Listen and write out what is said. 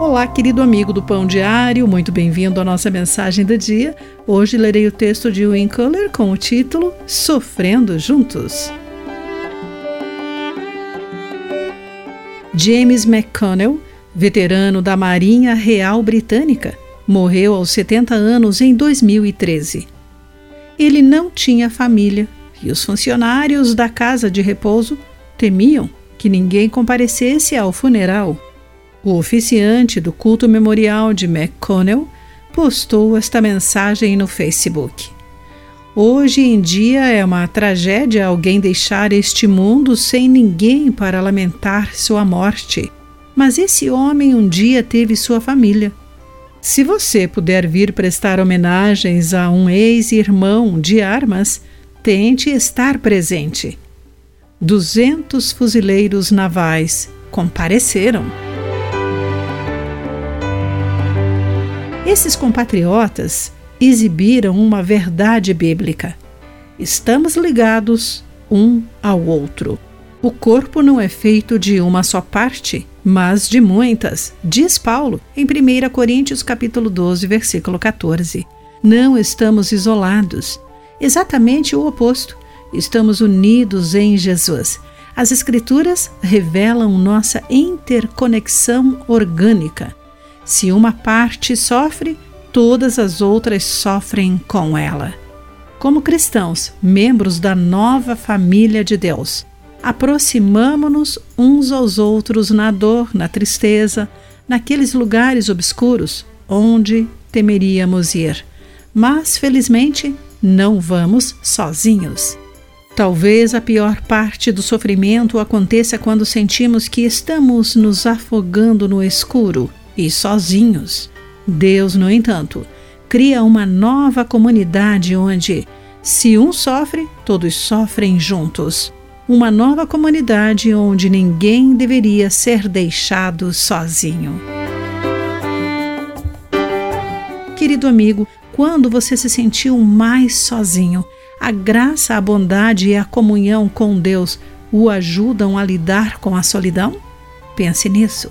Olá, querido amigo do Pão Diário, muito bem-vindo à nossa mensagem do dia. Hoje lerei o texto de Win Culler com o título Sofrendo Juntos. James McConnell, veterano da Marinha Real Britânica, morreu aos 70 anos em 2013. Ele não tinha família e os funcionários da casa de repouso temiam que ninguém comparecesse ao funeral. O oficiante do culto memorial de McConnell postou esta mensagem no Facebook. Hoje em dia é uma tragédia alguém deixar este mundo sem ninguém para lamentar sua morte. Mas esse homem um dia teve sua família. Se você puder vir prestar homenagens a um ex-irmão de armas, tente estar presente. Duzentos fuzileiros navais compareceram. Esses compatriotas exibiram uma verdade bíblica. Estamos ligados um ao outro. O corpo não é feito de uma só parte, mas de muitas, diz Paulo em 1 Coríntios capítulo 12, versículo 14. Não estamos isolados. Exatamente o oposto. Estamos unidos em Jesus. As Escrituras revelam nossa interconexão orgânica. Se uma parte sofre, todas as outras sofrem com ela. Como cristãos, membros da nova família de Deus, aproximamo-nos uns aos outros na dor, na tristeza, naqueles lugares obscuros onde temeríamos ir. Mas, felizmente, não vamos sozinhos. Talvez a pior parte do sofrimento aconteça quando sentimos que estamos nos afogando no escuro e sozinhos. Deus, no entanto, cria uma nova comunidade onde, se um sofre, todos sofrem juntos. Uma nova comunidade onde ninguém deveria ser deixado sozinho. Querido amigo, quando você se sentiu mais sozinho, a graça, a bondade e a comunhão com Deus o ajudam a lidar com a solidão? Pense nisso.